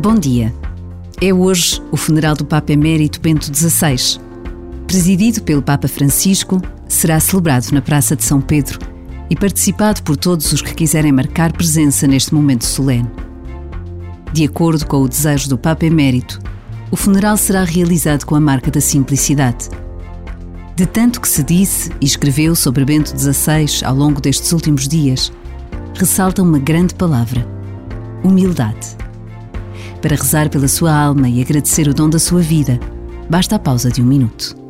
Bom dia. É hoje o funeral do Papa Emérito Bento XVI. Presidido pelo Papa Francisco, será celebrado na Praça de São Pedro e participado por todos os que quiserem marcar presença neste momento solene. De acordo com o desejo do Papa Emérito, o funeral será realizado com a marca da simplicidade. De tanto que se disse e escreveu sobre Bento XVI ao longo destes últimos dias, ressalta uma grande palavra: humildade. Para rezar pela sua alma e agradecer o dom da sua vida, basta a pausa de um minuto.